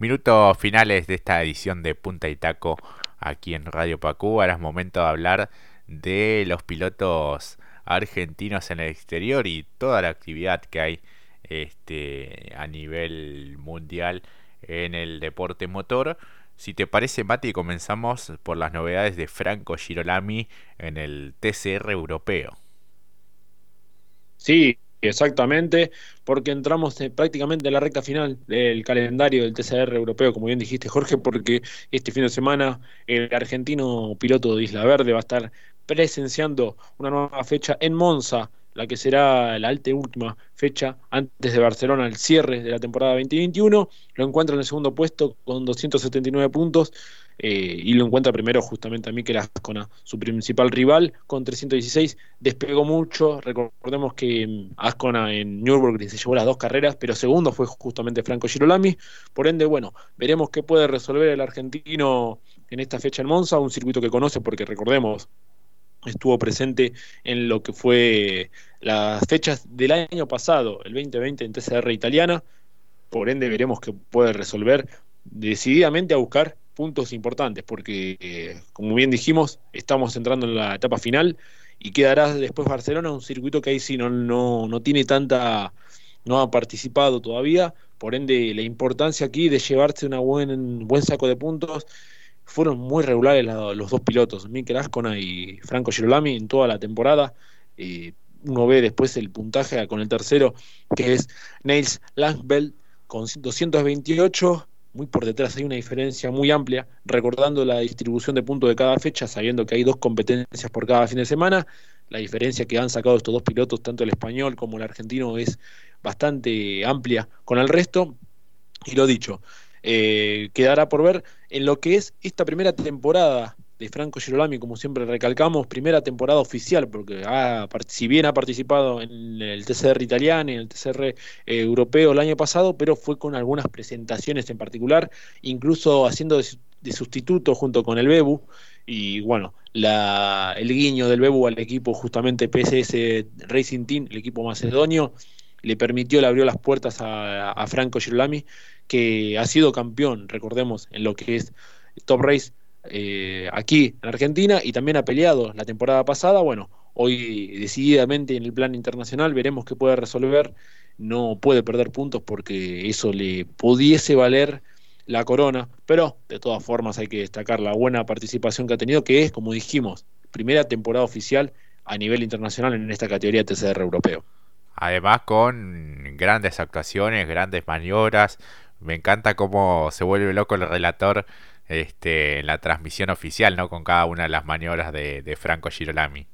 Minutos finales de esta edición de Punta y Taco aquí en Radio Pacú. Ahora es momento de hablar de los pilotos argentinos en el exterior y toda la actividad que hay este, a nivel mundial en el deporte motor. Si te parece, Mati, comenzamos por las novedades de Franco Girolami en el TCR europeo. Sí, exactamente, porque entramos prácticamente en la recta final del calendario del TCR europeo, como bien dijiste, Jorge, porque este fin de semana el argentino piloto de Isla Verde va a estar presenciando una nueva fecha en Monza la que será la última fecha antes de Barcelona, el cierre de la temporada 2021. Lo encuentra en el segundo puesto con 279 puntos eh, y lo encuentra primero justamente a Mikel Ascona, su principal rival, con 316. Despegó mucho, recordemos que mm, Ascona en Nürburgring se llevó las dos carreras, pero segundo fue justamente Franco Girolami. Por ende, bueno, veremos qué puede resolver el argentino en esta fecha en Monza, un circuito que conoce porque recordemos estuvo presente en lo que fue las fechas del año pasado, el 2020 en TCR italiana, por ende veremos que puede resolver decididamente a buscar puntos importantes, porque eh, como bien dijimos, estamos entrando en la etapa final y quedará después Barcelona, un circuito que ahí sí no, no, no tiene tanta, no ha participado todavía, por ende la importancia aquí de llevarse un buen, buen saco de puntos fueron muy regulares los dos pilotos, Mikel Ascona y Franco Girolami en toda la temporada. Eh, uno ve después el puntaje con el tercero, que es Niels Langveld con 228, muy por detrás hay una diferencia muy amplia, recordando la distribución de puntos de cada fecha, sabiendo que hay dos competencias por cada fin de semana, la diferencia que han sacado estos dos pilotos, tanto el español como el argentino, es bastante amplia con el resto. Y lo dicho, eh, quedará por ver en lo que es esta primera temporada de Franco Girolami, como siempre recalcamos, primera temporada oficial, porque si bien ha participado en el TCR italiano y en el TCR eh, europeo el año pasado, pero fue con algunas presentaciones en particular, incluso haciendo de, sustituto junto con el Bebu, y bueno, el guiño del Bebu al equipo justamente PSS Racing Team, el equipo macedonio, le permitió, le abrió las puertas a, a Franco Girolami que ha sido campeón, recordemos, en lo que es Top Race eh, aquí en Argentina y también ha peleado la temporada pasada. Bueno, hoy decididamente en el plan internacional veremos qué puede resolver. No puede perder puntos porque eso le pudiese valer la corona, pero de todas formas hay que destacar la buena participación que ha tenido, que es, como dijimos, primera temporada oficial a nivel internacional en esta categoría TCR europeo. Además con grandes actuaciones, grandes maniobras, me encanta cómo se vuelve loco el relator este, en la transmisión oficial, ¿no? Con cada una de las maniobras de, Franco Girolami.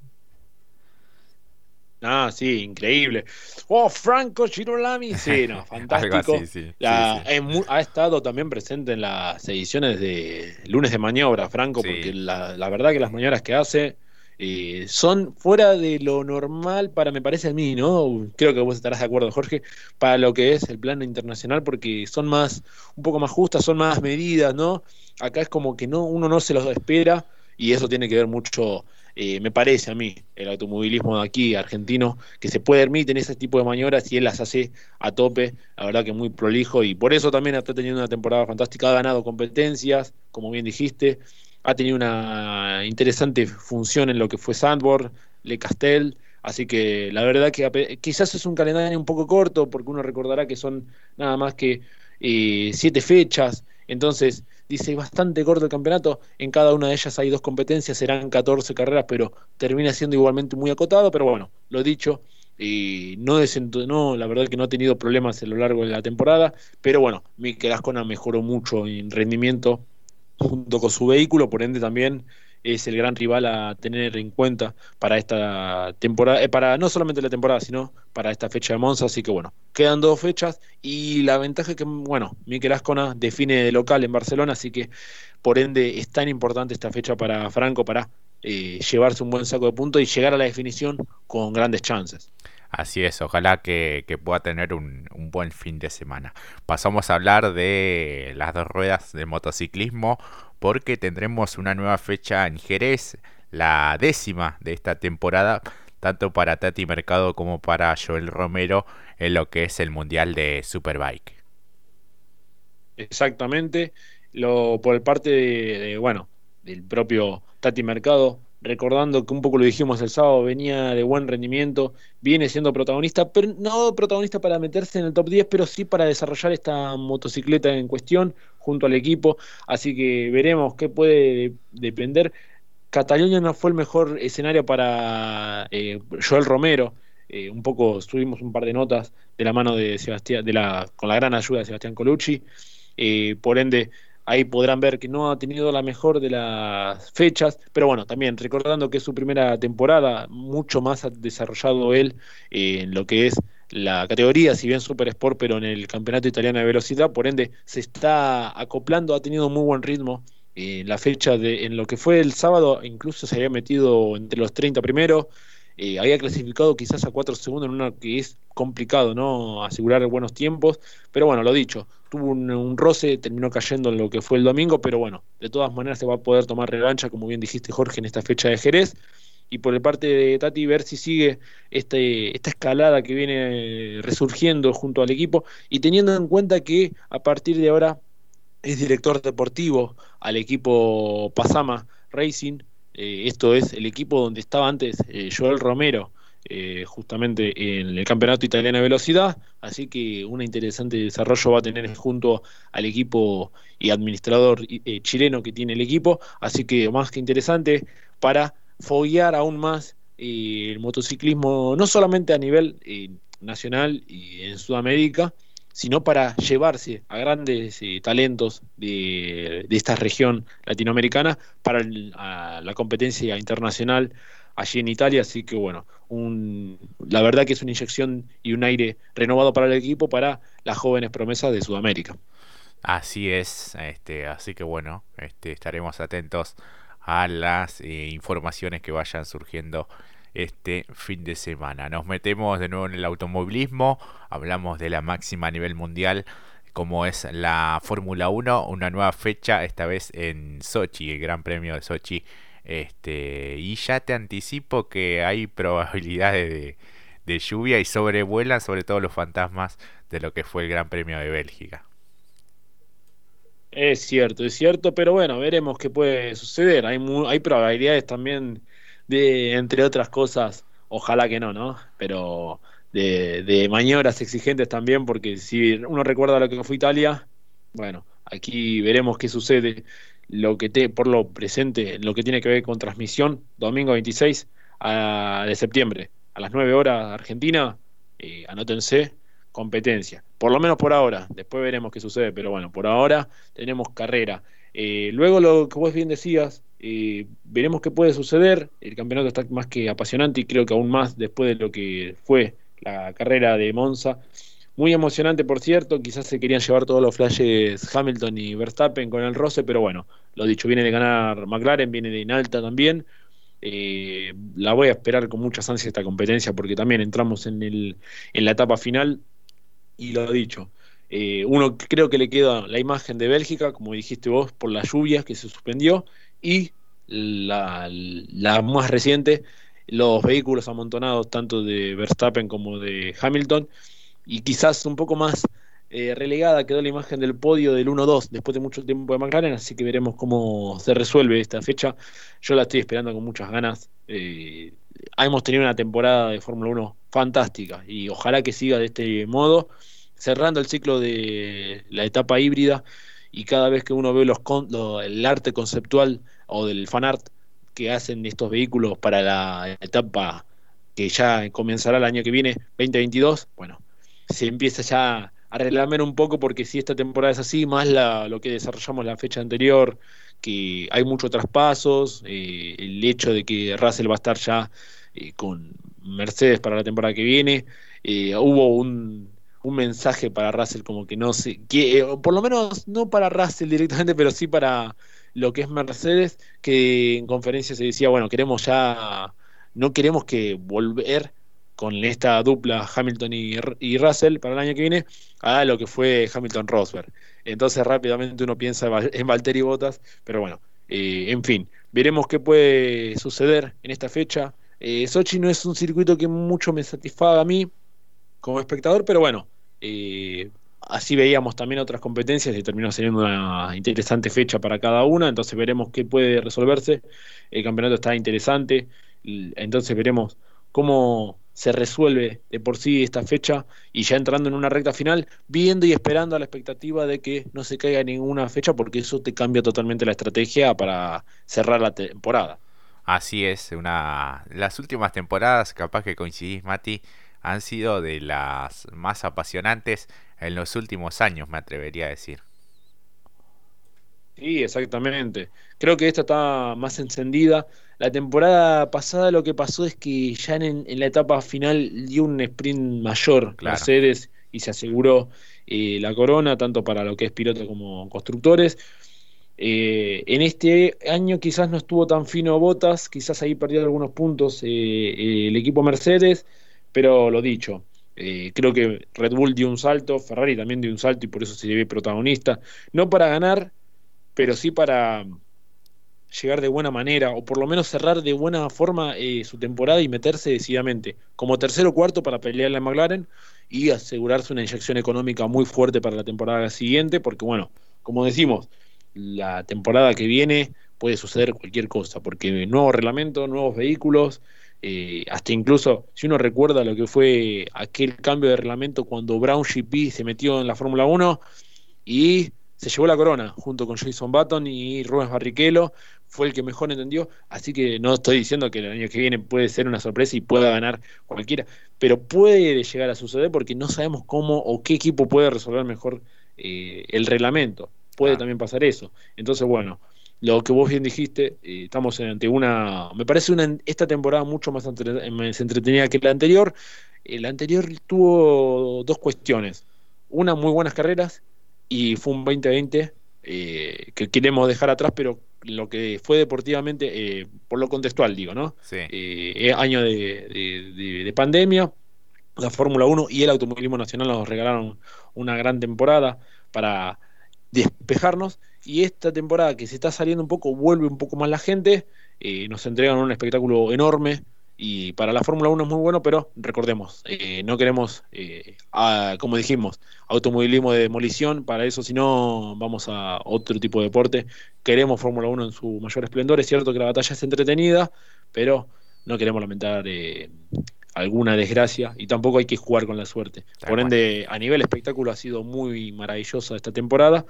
Ah, sí, increíble. Oh, Franco Girolami, sí, no, fantástico. ha estado también presente en las ediciones de lunes de maniobra, Franco, porque la, la, verdad que las maniobras que hace eh, son fuera de lo normal para, me parece a mí, ¿no? Creo que vos estarás de acuerdo, Jorge, para lo que es el plano internacional, porque son más, un poco más justas, son más medidas, ¿no? Acá es como que no, uno no se los espera y eso tiene que ver mucho, eh, me parece a mí, el automovilismo de aquí, argentino, que se puede permitir ese tipo de maniobras y él las hace a tope, la verdad que muy prolijo y por eso también está teniendo una temporada fantástica, ha ganado competencias, como bien dijiste, ha tenido una interesante función en lo que fue Sandborg, Le Castel, así que la verdad que quizás es un calendario un poco corto, porque uno recordará que son nada más que eh, siete fechas, entonces dice bastante corto el campeonato, en cada una de ellas hay dos competencias, serán 14 carreras, pero termina siendo igualmente muy acotado, pero bueno, lo dicho, y no no, la verdad que no ha tenido problemas a lo largo de la temporada, pero bueno, Mikel Ascona mejoró mucho en rendimiento junto con su vehículo, por ende también es el gran rival a tener en cuenta para esta temporada, eh, para no solamente la temporada, sino para esta fecha de Monza, así que bueno, quedan dos fechas y la ventaja es que, bueno, Miquel Ascona define de local en Barcelona, así que por ende es tan importante esta fecha para Franco para eh, llevarse un buen saco de puntos y llegar a la definición con grandes chances. Así es, ojalá que, pueda tener un, buen fin de semana. Pasamos a hablar de las dos ruedas de motociclismo porque tendremos una nueva fecha en Jerez, la décima de esta temporada, tanto para Tati Mercado como para Joel Romero en lo que es el Mundial de Superbike. Exactamente. Lo, por parte de, bueno, del propio Tati Mercado, recordando que un poco lo dijimos el sábado, venía de buen rendimiento, viene siendo protagonista, pero no protagonista para meterse en el top 10, pero sí para desarrollar esta motocicleta en cuestión junto al equipo, así que veremos qué puede depender. Cataluña no fue el mejor escenario para eh, Joel Romero, eh, un poco subimos un par de notas de la mano de Sebastián, de la, con la gran ayuda de Sebastián Colucci, eh, por ende Ahí podrán ver que no ha tenido la mejor de las fechas, pero bueno, también recordando que es su primera temporada, mucho más ha desarrollado él eh, en lo que es la categoría, si bien Super Sport, pero en el campeonato italiano de velocidad, por ende se está acoplando, ha tenido muy buen ritmo. en la fecha de, en lo que fue el sábado, incluso se había metido entre los 30 primeros, eh, había clasificado quizás a 4 segundos en una que es complicado, ¿no? Asegurar buenos tiempos, pero bueno, lo dicho, tuvo un, roce, terminó cayendo en lo que fue el domingo, pero bueno, de todas maneras se va a poder tomar revancha, como bien dijiste Jorge, en esta fecha de Jerez. Y por el parte de Tati, ver si sigue este, esta escalada que viene resurgiendo junto al equipo y teniendo en cuenta que a partir de ahora es director deportivo al equipo Pasama Racing, eh, esto es el equipo donde estaba antes eh, Joel Romero, eh, justamente en el Campeonato Italiano de Velocidad, así que un interesante desarrollo va a tener junto al equipo y administrador chileno que tiene el equipo, así que más que interesante para foguear aún más el motociclismo, no solamente a nivel nacional y en Sudamérica, sino para llevarse a grandes eh, talentos de, esta región latinoamericana para la competencia internacional allí en Italia. Así que bueno, la verdad que es una inyección y un aire renovado para el equipo, para las jóvenes promesas de Sudamérica. Así es, este, así que bueno, este, estaremos atentos a las eh, informaciones que vayan surgiendo este fin de semana. Nos metemos de nuevo en el automovilismo, hablamos de la máxima a nivel mundial como es la Fórmula 1, una nueva fecha, esta vez en Sochi, el Gran Premio de Sochi. Este, y ya te anticipo que hay probabilidades de, lluvia y sobrevuelan sobre todo los fantasmas de lo que fue el Gran Premio de Bélgica. Es cierto, es cierto, pero bueno, veremos qué puede suceder. Hay, hay probabilidades también de, entre otras cosas, ojalá que no, ¿no? Pero de, maniobras exigentes también, porque si uno recuerda lo que fue Italia, bueno, aquí veremos qué sucede. Lo que te, por lo presente, lo que tiene que ver con transmisión, domingo 26 de septiembre, a las 9 horas Argentina, eh, anótense, competencia. Por lo menos por ahora, después veremos qué sucede, pero bueno, por ahora tenemos carrera. Eh, luego lo que vos bien decías, eh, veremos qué puede suceder. El campeonato está más que apasionante y creo que aún más después de lo que fue la carrera de Monza. Muy emocionante, por cierto. Quizás se querían llevar todos los flashes Hamilton y Verstappen con el roce, pero bueno, lo dicho, viene de ganar McLaren, viene de Inalta también. Eh, la voy a esperar con muchas ansias esta competencia porque también entramos en, el, en la etapa final y lo dicho. Eh, uno creo que le queda la imagen de Bélgica, como dijiste vos, por las lluvias que se suspendió, y la, más reciente, los vehículos amontonados tanto de Verstappen como de Hamilton, y quizás un poco más eh, relegada quedó la imagen del podio del 1-2 después de mucho tiempo de McLaren, así que veremos cómo se resuelve esta fecha. Yo la estoy esperando con muchas ganas. Eh, hemos tenido una temporada de Fórmula 1 fantástica y ojalá que siga de este modo, cerrando el ciclo de la etapa híbrida y cada vez que uno ve los, el arte conceptual o del fanart que hacen estos vehículos para la etapa que ya comenzará el año que viene, 2022, bueno, se empieza ya a reclamar un poco porque si esta temporada es así, más la, lo que desarrollamos la fecha anterior, que hay muchos traspasos, eh, el hecho de que Russell va a estar ya eh, con Mercedes para la temporada que viene, eh, hubo un, un mensaje para Russell como que no sé, que, eh, por lo menos no para Russell directamente, pero sí para lo que es Mercedes, que en conferencia se decía, bueno, queremos ya, no queremos que volver con esta dupla Hamilton y, Russell para el año que viene a lo que fue Hamilton Rosberg. Entonces rápidamente uno piensa en Valtteri Bottas, pero bueno, eh, en fin, veremos qué puede suceder en esta fecha. Eh, Sochi no es un circuito que mucho me satisfaga a mí como espectador, pero bueno, eh, así veíamos también otras competencias y terminó siendo una interesante fecha para cada una, entonces veremos qué puede resolverse. El campeonato está interesante, entonces veremos cómo se resuelve de por sí esta fecha y ya entrando en una recta final, viendo y esperando a la expectativa de que no se caiga ninguna fecha porque eso te cambia totalmente la estrategia para cerrar la temporada. Así es, una las últimas temporadas, capaz que coincidís Mati, han sido de las más apasionantes en los últimos años, me atrevería a decir. Sí, exactamente. Creo que esta está más encendida. La temporada pasada lo que pasó es que ya en, la etapa final dio un sprint mayor Mercedes y se aseguró eh, la corona, tanto para lo que es piloto como constructores. Eh, en este año quizás no estuvo tan fino Botas, quizás ahí perdió algunos puntos eh, el equipo Mercedes, pero lo dicho, creo que Red Bull dio un salto, Ferrari también dio un salto y por eso se ve protagonista, no para ganar, pero sí para llegar de buena manera, o por lo menos cerrar de buena forma eh, su temporada y meterse decididamente como tercero o cuarto para pelear en McLaren y asegurarse una inyección económica muy fuerte para la temporada siguiente, porque bueno, como decimos, la temporada que viene puede suceder cualquier cosa, porque nuevo reglamento, nuevos vehículos, eh, hasta incluso si uno recuerda lo que fue aquel cambio de reglamento cuando Brown GP se metió en la Fórmula 1 y se llevó la corona junto con Jason Button y Rubens Barrichello, fue el que mejor entendió, así que no estoy diciendo que el año que viene puede ser una sorpresa y pueda ganar cualquiera, pero puede llegar a suceder porque no sabemos cómo o qué equipo puede resolver mejor eh, el reglamento, puede ah. también pasar eso. Entonces, bueno, lo que vos bien dijiste, eh, estamos ante una, me parece una, esta temporada mucho más, más entretenida que la anterior. La anterior tuvo dos cuestiones, una muy buenas carreras y fue un 2020 eh, que queremos dejar atrás, pero lo que fue deportivamente, eh, por lo contextual digo, ¿no? Sí. Eh, año de, pandemia, la Fórmula 1 y el automovilismo nacional nos regalaron una gran temporada para despejarnos y esta temporada que se está saliendo un poco, vuelve un poco más la gente, nos entregan un espectáculo enorme, y para la Fórmula 1 es muy bueno, pero recordemos, eh, no queremos, eh, como dijimos, automovilismo de demolición, para eso si no vamos a otro tipo de deporte. Queremos Fórmula 1 en su mayor esplendor, es cierto que la batalla es entretenida, pero no queremos lamentar eh, alguna desgracia y tampoco hay que jugar con la suerte. Por ende, a nivel espectáculo ha sido muy maravillosa esta temporada.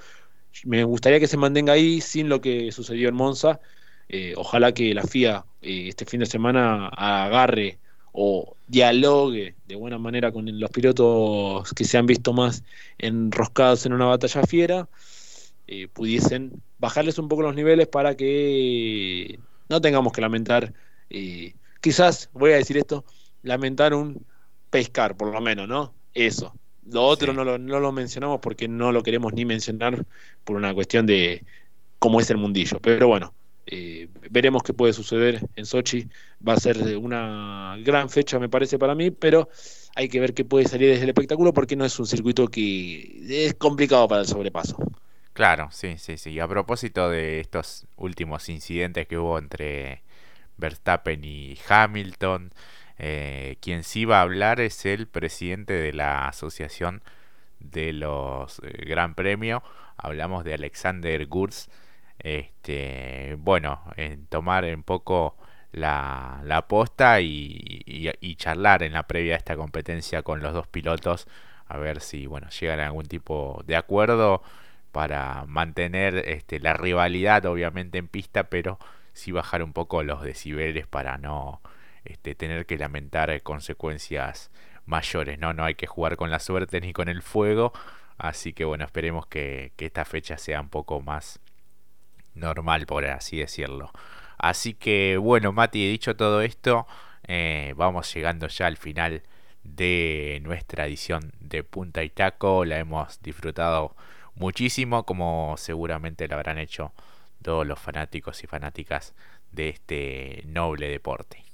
Me gustaría que se mantenga ahí sin lo que sucedió en Monza eh, ojalá que la FIA eh, este fin de semana agarre o dialogue de buena manera con los pilotos que se han visto más enroscados en una batalla fiera, eh, pudiesen bajarles un poco los niveles para que no tengamos que lamentar, quizás, voy a decir esto, lamentar un pescar, por lo menos, ¿no? Eso. Lo otro no, lo, no lo mencionamos porque no lo queremos ni mencionar por una cuestión de cómo es el mundillo. Pero bueno, eh, veremos qué puede suceder en Sochi. Va a ser una gran fecha, me parece, para mí, pero hay que ver qué puede salir desde el espectáculo porque no es un circuito que es complicado para el sobrepaso. Claro, sí, sí, sí. A propósito de estos últimos incidentes que hubo entre Verstappen y Hamilton, eh, quien sí va a hablar es el presidente de la Asociación de los eh, Gran Premio. Hablamos de Alexander Gurz este, bueno, en tomar un poco la, la posta y, charlar en la previa de esta competencia con los dos pilotos a ver si bueno llegan a algún tipo de acuerdo para mantener este, la rivalidad obviamente en pista pero sí bajar un poco los decibeles para no este, tener que lamentar consecuencias mayores no no hay que jugar con la suerte ni con el fuego así que bueno esperemos que, que esta fecha sea un poco más normal, por así decirlo. Así que bueno, Mati, dicho todo esto, eh, vamos llegando ya al final de nuestra edición de Punta y Taco. La hemos disfrutado muchísimo, como seguramente lo habrán hecho todos los fanáticos y fanáticas de este noble deporte.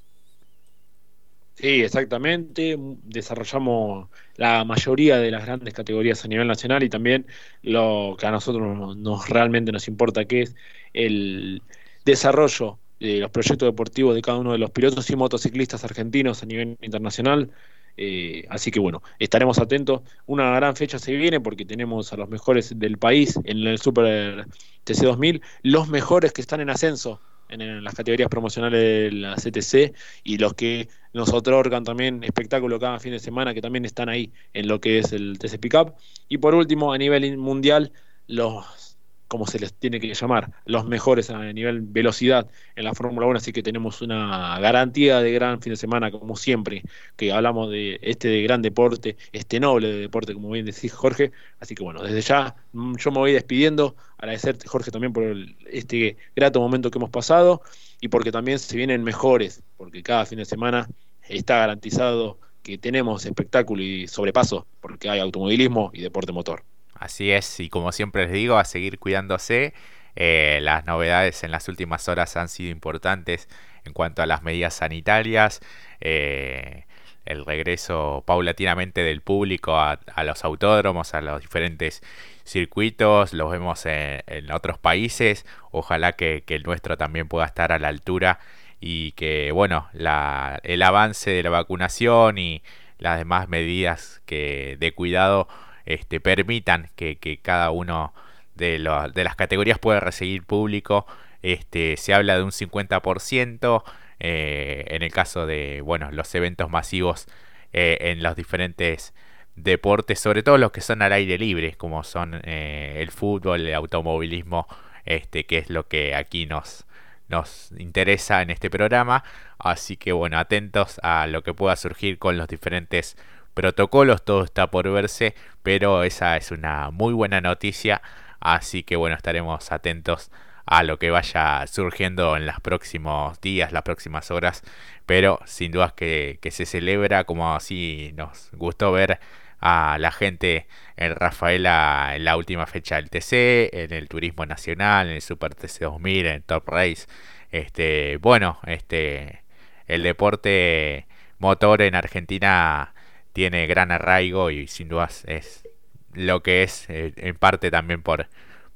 Sí, exactamente. Desarrollamos la mayoría de las grandes categorías a nivel nacional y también lo que a nosotros nos, realmente nos importa, que es el desarrollo de los proyectos deportivos de cada uno de los pilotos y motociclistas argentinos a nivel internacional. Eh, así que bueno, estaremos atentos. Una gran fecha se viene porque tenemos a los mejores del país en el Super TC2000, los mejores que están en ascenso en, las categorías promocionales de la CTC y los que nos otorgan también espectáculo cada fin de semana que también están ahí en lo que es el TC Pickup. Y por último, a nivel mundial, los como se les tiene que llamar, los mejores a nivel velocidad en la Fórmula 1, así que tenemos una garantía de gran fin de semana, como siempre, que hablamos de este de gran deporte, este noble deporte, como bien decís Jorge, así que bueno, desde ya mm, yo me voy despidiendo, agradecerte Jorge también por este grato momento que hemos pasado y porque también se vienen mejores, porque cada fin de semana está garantizado que tenemos espectáculo y sobrepaso, porque hay automovilismo y deporte motor. Así es, y como siempre les digo, a seguir cuidándose. Eh, las novedades en las últimas horas han sido importantes en cuanto a las medidas sanitarias, eh, el regreso paulatinamente del público a, los autódromos, a los diferentes circuitos, los vemos en, otros países, ojalá que, el nuestro también pueda estar a la altura y que bueno, el avance de la vacunación y las demás medidas que, de cuidado este, permitan que, cada uno de, las categorías pueda recibir público. Este, se habla de un 50%. Eh, en el caso de los eventos masivos eh, en los diferentes deportes, sobre todo los que son al aire libre, como son eh, el fútbol, el automovilismo, este, que es lo que aquí nos, nos interesa en este programa. Así que bueno, atentos a lo que pueda surgir con los diferentes protocolos, todo está por verse, pero esa es una muy buena noticia, así que bueno, estaremos atentos a lo que vaya surgiendo en los próximos días, las próximas horas, pero sin dudas que, se celebra como así nos gustó ver a la gente en Rafaela en la última fecha del TC, en el Turismo Nacional, en el Super TC 2000, en Top Race. Este, bueno, este el deporte motor en Argentina tiene gran arraigo y sin dudas es lo que es eh, en parte también por,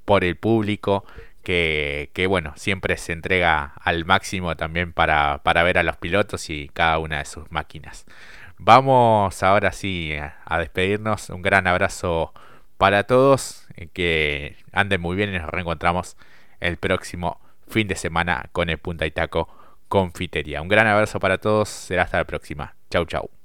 por el público que, que, bueno, siempre se entrega al máximo también para, para, ver a los pilotos y cada una de sus máquinas. Vamos ahora sí a, despedirnos. Un gran abrazo para todos. Que anden muy bien y nos reencontramos el próximo fin de semana con el Punta y Taco Confitería. Un gran abrazo para todos. Será hasta la próxima. Chau, chau.